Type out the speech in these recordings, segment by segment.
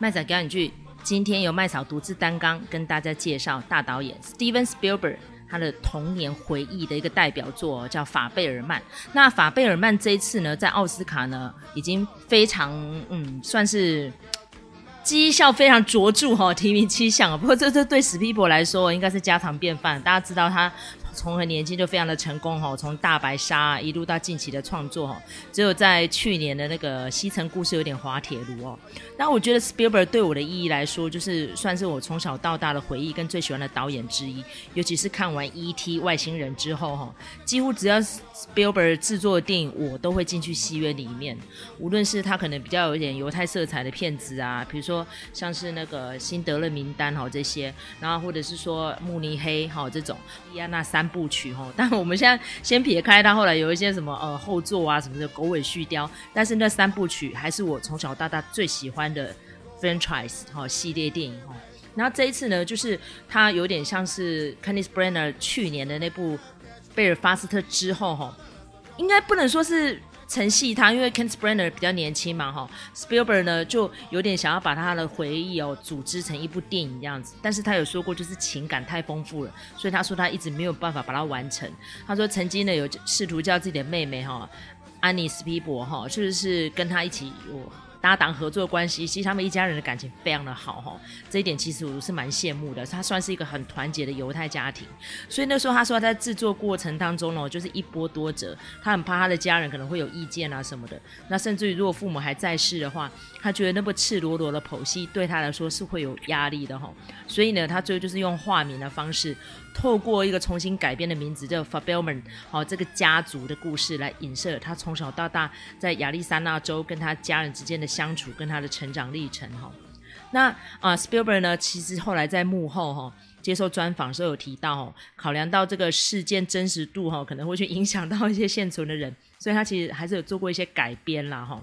麦仔讲两句，今天由麦嫂独自担纲跟大家介绍大导演 Steven Spielberg 他的童年回忆的一个代表作叫《法贝尔曼》。那法贝尔曼这一次呢，在奥斯卡呢已经非常嗯，算是绩效非常卓著哈，提名七项。不过这这对史皮博来说应该是家常便饭，大家知道他。从很年轻就非常的成功哈，从大白鲨一路到近期的创作哈，只有在去年的那个西城故事有点滑铁卢哦。那我觉得 Spielberg 对我的意义来说，就是算是我从小到大的回忆跟最喜欢的导演之一。尤其是看完 E.T. 外星人之后哈，几乎只要是 Spielberg 制作的电影，我都会进去戏院里面。无论是他可能比较有点犹太色彩的片子啊，比如说像是那个辛德勒名单哈这些，然后或者是说慕尼黑哈这种，伊安娜三。部曲哈，但我们现在先撇开他，后来有一些什么呃后座啊什么的狗尾续貂，但是那三部曲还是我从小到大最喜欢的 franchise 哈系列电影哈。然后这一次呢，就是他有点像是 Kenneth b r a n n e r 去年的那部贝尔法斯特之后哈，应该不能说是。承袭他，因为 Ken s p r e n n e r 比较年轻嘛，哈，Spielberg 呢就有点想要把他的回忆哦组织成一部电影这样子，但是他有说过就是情感太丰富了，所以他说他一直没有办法把它完成。他说曾经呢有试图叫自己的妹妹哈安妮斯皮伯哈，就是跟他一起有。搭档合作关系，其实他们一家人的感情非常的好哈，这一点其实我是蛮羡慕的。他算是一个很团结的犹太家庭，所以那时候他说他在制作过程当中呢，就是一波多折，他很怕他的家人可能会有意见啊什么的。那甚至于如果父母还在世的话，他觉得那么赤裸裸的剖析对他来说是会有压力的哈。所以呢，他最后就是用化名的方式。透过一个重新改编的名字叫 Fabelman，好，这个家族的故事来影射他从小到大在亚利桑那州跟他家人之间的相处，跟他的成长历程哈。那啊，Spielberg 呢，其实后来在幕后哈接受专访时候有提到，考量到这个事件真实度哈，可能会去影响到一些现存的人，所以他其实还是有做过一些改编啦哈。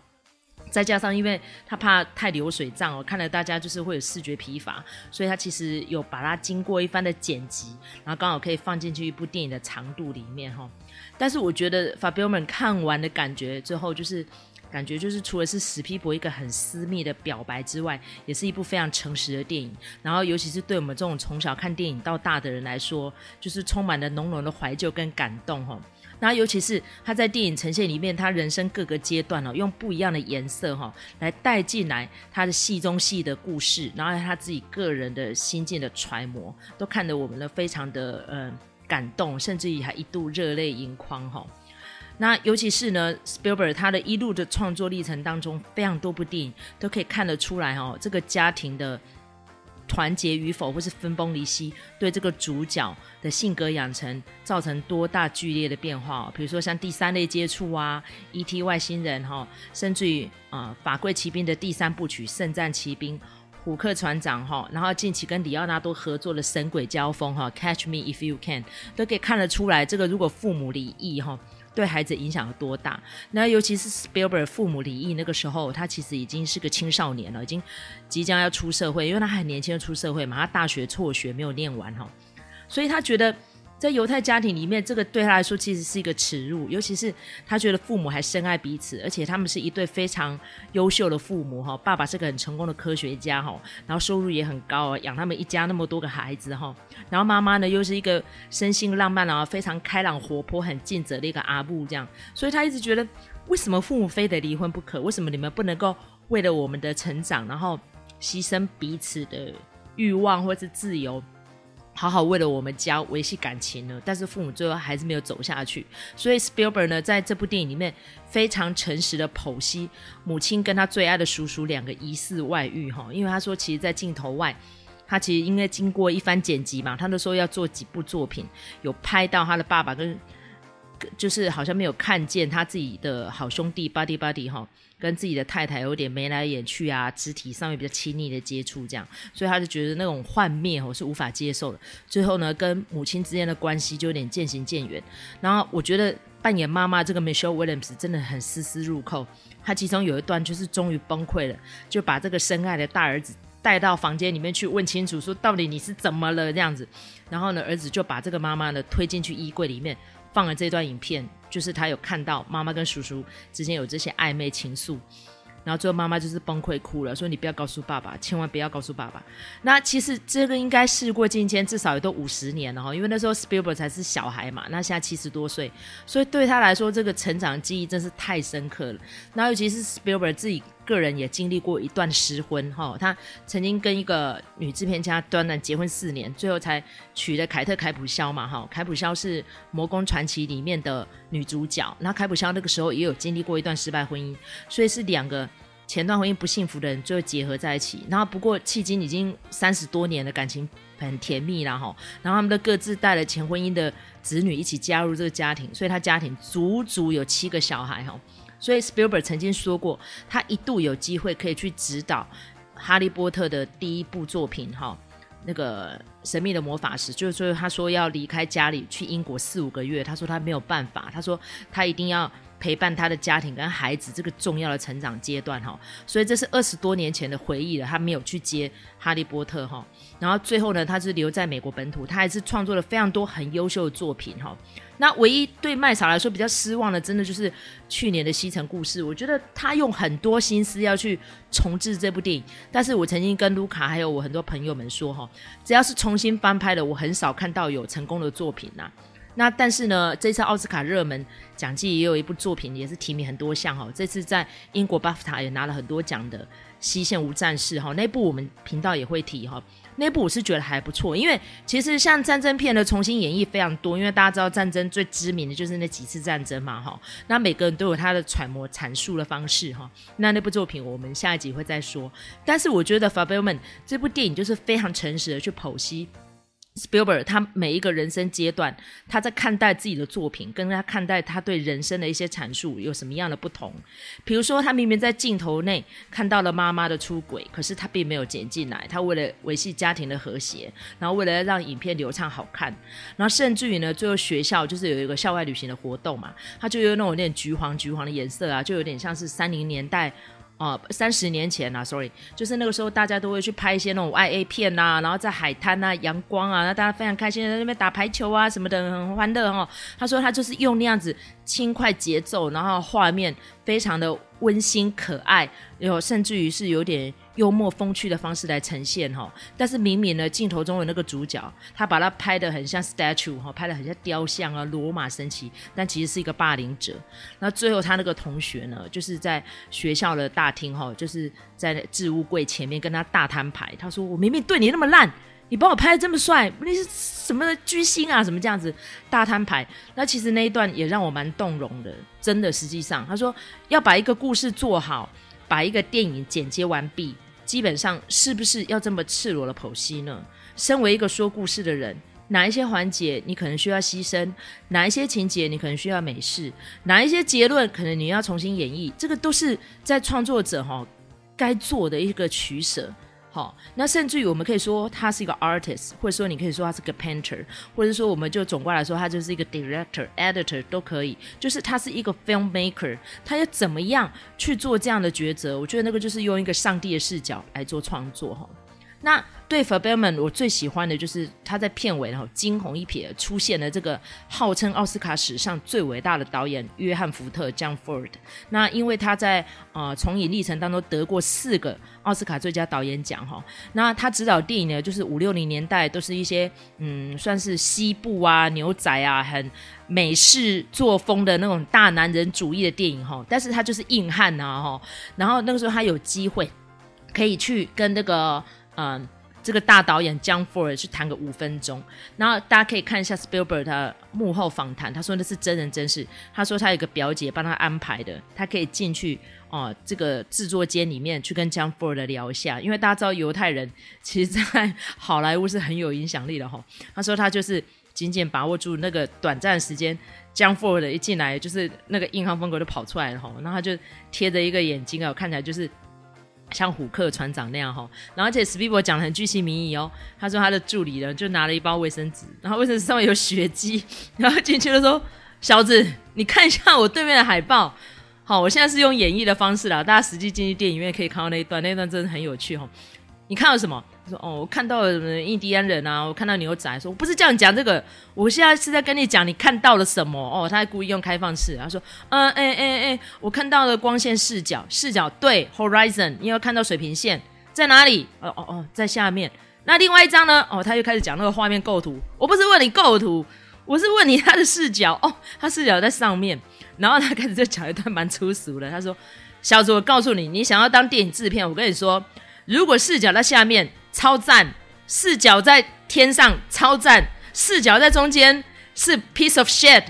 再加上，因为他怕太流水账哦，看了大家就是会有视觉疲乏，所以他其实有把它经过一番的剪辑，然后刚好可以放进去一部电影的长度里面哈。但是我觉得法贝尔曼看完的感觉之后，就是感觉就是除了是史皮博一个很私密的表白之外，也是一部非常诚实的电影。然后尤其是对我们这种从小看电影到大的人来说，就是充满了浓浓的怀旧跟感动哈。那尤其是他在电影呈现里面，他人生各个阶段哦，用不一样的颜色哈来带进来他的戏中戏的故事，然后他自己个人的心境的揣摩，都看得我们呢非常的呃感动，甚至于还一度热泪盈眶哈。那尤其是呢，Spielberg 他的一路的创作历程当中，非常多部电影都可以看得出来哈，这个家庭的。团结与否，或是分崩离析，对这个主角的性格养成造成多大剧烈的变化？比如说像第三类接触啊，E.T. 外星人哈，甚至于啊、法柜奇兵的第三部曲《圣战奇兵》，虎克船长哈，然后近期跟李奥纳多合作的神鬼交锋哈，《Catch Me If You Can》，都可以看得出来，这个如果父母离异哈。对孩子影响有多大？那尤其是 Spielberg 父母离异那个时候，他其实已经是个青少年了，已经即将要出社会，因为他很年轻就出社会嘛，他大学辍学没有念完哈，所以他觉得。在犹太家庭里面，这个对他来说其实是一个耻辱，尤其是他觉得父母还深爱彼此，而且他们是一对非常优秀的父母哈。爸爸是个很成功的科学家哈，然后收入也很高，养他们一家那么多个孩子哈。然后妈妈呢又是一个生性浪漫啊，非常开朗活泼、很尽责的一个阿布这样，所以他一直觉得，为什么父母非得离婚不可？为什么你们不能够为了我们的成长，然后牺牲彼此的欲望或是自由？好好为了我们家维系感情呢，但是父母最后还是没有走下去。所以 Spielberg 呢，在这部电影里面非常诚实的剖析母亲跟他最爱的叔叔两个疑似外遇哈，因为他说其实，在镜头外，他其实应该经过一番剪辑嘛，他都说要做几部作品，有拍到他的爸爸跟，就是好像没有看见他自己的好兄弟 Buddy Buddy 哈。跟自己的太太有点眉来眼去啊，肢体上面比较亲昵的接触，这样，所以他就觉得那种幻灭我是无法接受的。最后呢，跟母亲之间的关系就有点渐行渐远。然后我觉得扮演妈妈这个 Michelle Williams 真的很丝丝入扣。她其中有一段就是终于崩溃了，就把这个深爱的大儿子带到房间里面去问清楚，说到底你是怎么了这样子。然后呢，儿子就把这个妈妈呢推进去衣柜里面。放了这段影片，就是他有看到妈妈跟叔叔之间有这些暧昧情愫。然后最后妈妈就是崩溃哭了，说你不要告诉爸爸，千万不要告诉爸爸。那其实这个应该事过境迁，至少也都五十年了哈，因为那时候 Spielberg 才是小孩嘛，那现在七十多岁，所以对他来说，这个成长记忆真是太深刻了。那尤其是 Spielberg 自己。个人也经历过一段失婚，哈，他曾经跟一个女制片家短短结婚四年，最后才娶了凯特·凯普肖嘛，哈，凯普肖是《魔宫传奇》里面的女主角，那凯普肖那个时候也有经历过一段失败婚姻，所以是两个前段婚姻不幸福的人最后结合在一起，然后不过迄今已经三十多年的感情很甜蜜了，哈，然后他们都各自带了前婚姻的子女一起加入这个家庭，所以他家庭足足有七个小孩，哈。所以 Spielberg 曾经说过，他一度有机会可以去指导《哈利波特》的第一部作品，哈，那个《神秘的魔法师》，就是说他说要离开家里去英国四五个月，他说他没有办法，他说他一定要陪伴他的家庭跟孩子这个重要的成长阶段，哈，所以这是二十多年前的回忆了，他没有去接《哈利波特》哈，然后最后呢，他是留在美国本土，他还是创作了非常多很优秀的作品，哈。那唯一对麦嫂来说比较失望的，真的就是去年的《西城故事》。我觉得他用很多心思要去重制这部电影，但是我曾经跟卢卡还有我很多朋友们说，哈，只要是重新翻拍的，我很少看到有成功的作品呐。那但是呢，这次奥斯卡热门奖季也有一部作品，也是提名很多项哈。这次在英国巴夫塔也拿了很多奖的《西线无战事》哈，那部我们频道也会提哈。那部我是觉得还不错，因为其实像战争片的重新演绎非常多，因为大家知道战争最知名的就是那几次战争嘛，哈，那每个人都有他的揣摩阐述的方式，哈，那那部作品我们下一集会再说，但是我觉得《Fabelman》这部电影就是非常诚实的去剖析。Spielberg 他每一个人生阶段，他在看待自己的作品，跟他看待他对人生的一些阐述有什么样的不同？比如说，他明明在镜头内看到了妈妈的出轨，可是他并没有剪进来，他为了维系家庭的和谐，然后为了让影片流畅好看，然后甚至于呢，最后学校就是有一个校外旅行的活动嘛，他就有那种有点橘黄橘黄的颜色啊，就有点像是三零年代。哦，三十年前啊，sorry，就是那个时候大家都会去拍一些那种 i a 片呐、然后在海滩啊，阳光啊，那大家非常开心在那边打排球啊什么的，很欢乐哦。他说他就是用那样子轻快节奏，然后画面非常的温馨可爱，有甚至于是有点。幽默风趣的方式来呈现哈，但是明明呢，镜头中的那个主角，他把他拍得很像 statue 哈，拍得很像雕像啊，罗马神奇，但其实是一个霸凌者。那最后他那个同学呢，就是在学校的大厅哈，就是在置物柜前面跟他大摊牌，他说：“我明明对你那么烂，你帮我拍得这么帅，你是什么巨星啊？什么这样子大摊牌？”那其实那一段也让我蛮动容的，真的。实际上，他说要把一个故事做好，把一个电影剪接完毕。基本上是不是要这么赤裸的剖析呢？身为一个说故事的人，哪一些环节你可能需要牺牲，哪一些情节你可能需要美式，哪一些结论可能你要重新演绎，这个都是在创作者哈该做的一个取舍。好，那甚至于我们可以说他是一个 artist，或者说你可以说他是个 painter，或者说我们就总括来说，他就是一个 director、editor 都可以，就是他是一个 filmmaker，他要怎么样去做这样的抉择？我觉得那个就是用一个上帝的视角来做创作哈。那对 Fabelman 我最喜欢的就是他在片尾然后惊鸿一瞥出现了这个号称奥斯卡史上最伟大的导演约翰福特 John Ford。那因为他在呃从影历程当中得过四个奥斯卡最佳导演奖哈。那他执导电影呢，就是五六零年代都是一些嗯算是西部啊牛仔啊很美式作风的那种大男人主义的电影哈。但是他就是硬汉呐哈。然后那个时候他有机会可以去跟那个。嗯，这个大导演 John Ford 去谈个五分钟，然后大家可以看一下 Spielberg 的幕后访谈，他说那是真人真事。他说他有个表姐帮他安排的，他可以进去哦，这个制作间里面去跟 John Ford 聊一下，因为大家知道犹太人其实在好莱坞是很有影响力的哈。他说他就是紧紧把握住那个短暂时间，John Ford 一进来就是那个硬汉风格就跑出来了哈，然后他就贴着一个眼睛啊，看起来就是。像虎克船长那样哈，然后而且斯皮博讲的很具体民意哦。他说他的助理呢就拿了一包卫生纸，然后卫生纸上面有血迹，然后进去就说，小子，你看一下我对面的海报。好，我现在是用演绎的方式啦，大家实际进去电影院可以看到那一段，那一段真的很有趣哈。你看到什么？他说：“哦，我看到了什么印第安人啊，我看到牛仔。”说：“我不是叫你讲这个，我现在是在跟你讲你看到了什么。”哦，他还故意用开放式。他说：“嗯，哎哎哎，我看到了光线视角，视角对，horizon，你有看到水平线在哪里？哦哦哦，在下面。那另外一张呢？哦，他又开始讲那个画面构图。我不是问你构图，我是问你他的视角。哦，他视角在上面。然后他开始就讲一段蛮粗俗的。他说：‘小子，我告诉你，你想要当电影制片，我跟你说，如果视角在下面。’超赞！视角在天上，超赞！视角在中间是 piece of shit，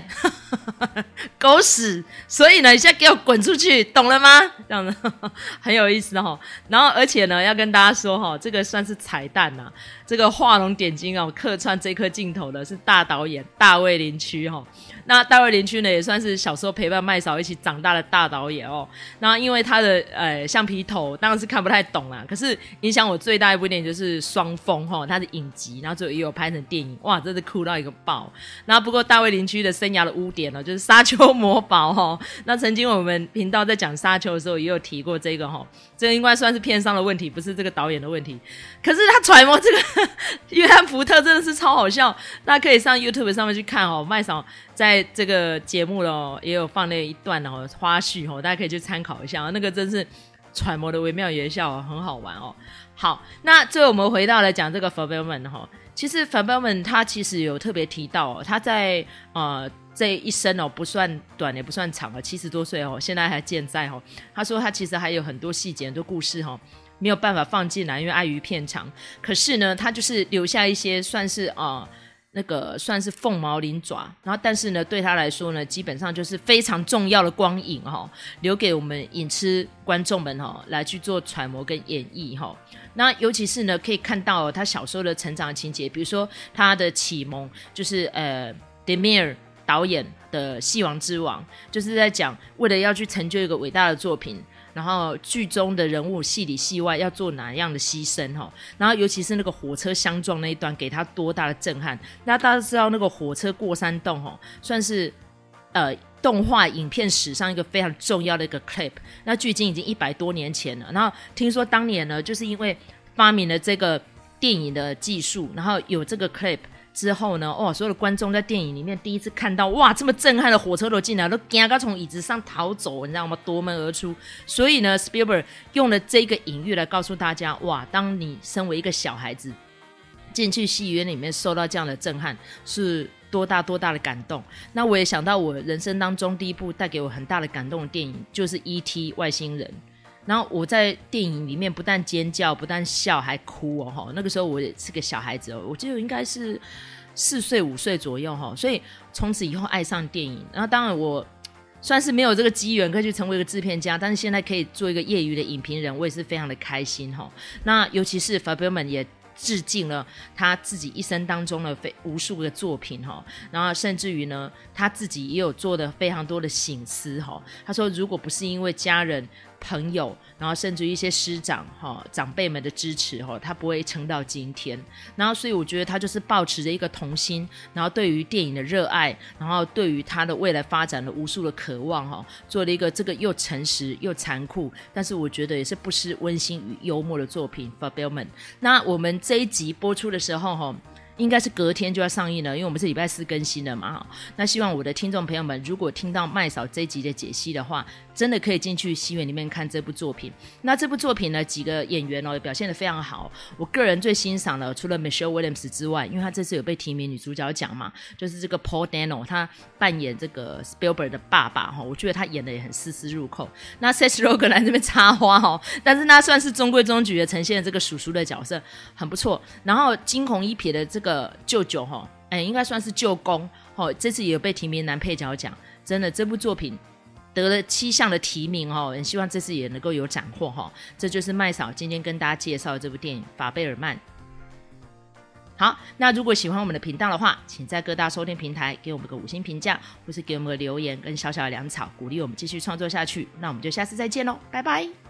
狗屎！所以呢，你现在给我滚出去，懂了吗？这样子 很有意思哈。然后，而且呢，要跟大家说哈，这个算是彩蛋呐。这个画龙点睛哦，客串这颗镜头的是大导演大卫林区哈。那大卫林区呢，也算是小时候陪伴麦嫂一起长大的大导演哦。那因为他的呃橡皮头，当然是看不太懂啦。可是影响我最大一部电影就是《双峰》哈，他的影集，然后最后也有拍成电影，哇，真的酷到一个爆。然后不过大卫林区的生涯的污点了，就是沙丘魔堡哈。那曾经我们频道在讲沙丘的时候，也有提过这个哈。这个应该算是片商的问题，不是这个导演的问题。可是他揣摩这个约翰福特真的是超好笑，大家可以上 YouTube 上面去看哦。麦嫂在这个节目哦，也有放那一段哦花絮哦，大家可以去参考一下。那个真是揣摩的惟妙惟肖，很好玩哦。好，那最后我们回到来讲这个 Fabelman 哈，其实反派们他其实有特别提到，他在呃。这一生哦，不算短也不算长了，七十多岁哦，现在还健在哦。他说他其实还有很多细节、很多故事哈，没有办法放进来，因为碍于片长。可是呢，他就是留下一些算是啊、那个算是凤毛麟爪。然后，但是呢，对他来说呢，基本上就是非常重要的光影哈，留给我们影痴观众们哈来去做揣摩跟演绎哈。那尤其是呢，可以看到他小时候的成长情节，比如说他的启蒙就是呃 d e m i r。导演的《戏王之王》就是在讲，为了要去成就一个伟大的作品，然后剧中的人物戏里戏外要做哪样的牺牲哈，然后尤其是那个火车相撞那一段，给他多大的震撼？那大家知道那个火车过山洞哈，算是呃动画影片史上一个非常重要的一个 clip。那距今已经一百多年前了，然后听说当年呢，就是因为发明了这个电影的技术，然后有这个 clip。之后呢，哦，所有的观众在电影里面第一次看到，哇，这么震撼的火车头进来，都赶快从椅子上逃走，你知道吗？夺门而出。所以呢，Spielberg 用了这个隐喻来告诉大家，哇，当你身为一个小孩子进去戏院里面受到这样的震撼，是多大多大的感动。那我也想到我人生当中第一部带给我很大的感动的电影，就是《E.T. 外星人》。然后我在电影里面不但尖叫，不但笑，还哭哦！哈，那个时候我也是个小孩子哦，我记得应该是四岁五岁左右哈，所以从此以后爱上电影。然后当然我算是没有这个机缘可以去成为一个制片家，但是现在可以做一个业余的影评人，我也是非常的开心哈。那尤其是 Fabelman 也。致敬了他自己一生当中的非无数个作品哈，然后甚至于呢，他自己也有做的非常多的醒思哈。他说，如果不是因为家人、朋友，然后甚至一些师长哈长辈们的支持哈，他不会撑到今天。然后，所以我觉得他就是抱持着一个童心，然后对于电影的热爱，然后对于他的未来发展的无数的渴望哈，做了一个这个又诚实又残酷，但是我觉得也是不失温馨与幽默的作品。Fabelman，那我们。这一集播出的时候，哈。应该是隔天就要上映了，因为我们是礼拜四更新的嘛，哈。那希望我的听众朋友们，如果听到麦嫂这一集的解析的话，真的可以进去戏院里面看这部作品。那这部作品呢，几个演员哦表现的非常好。我个人最欣赏的，除了 Michelle Williams 之外，因为她这次有被提名女主角奖嘛，就是这个 Paul Dano，他扮演这个 Spielberg 的爸爸哈，我觉得他演的也很丝丝入扣。那 Seth Rogen 来这边插花哈，但是他算是中规中矩的呈现了这个叔叔的角色，很不错。然后惊鸿一瞥的这个。个舅舅哈，哎，应该算是舅公哈，这次也有被提名男配角奖，真的这部作品得了七项的提名哦，很希望这次也能够有斩获哈。这就是麦嫂今天跟大家介绍的这部电影《法贝尔曼》。好，那如果喜欢我们的频道的话，请在各大收听平台给我们个五星评价，或是给我们个留言跟小小的粮草，鼓励我们继续创作下去。那我们就下次再见喽，拜拜。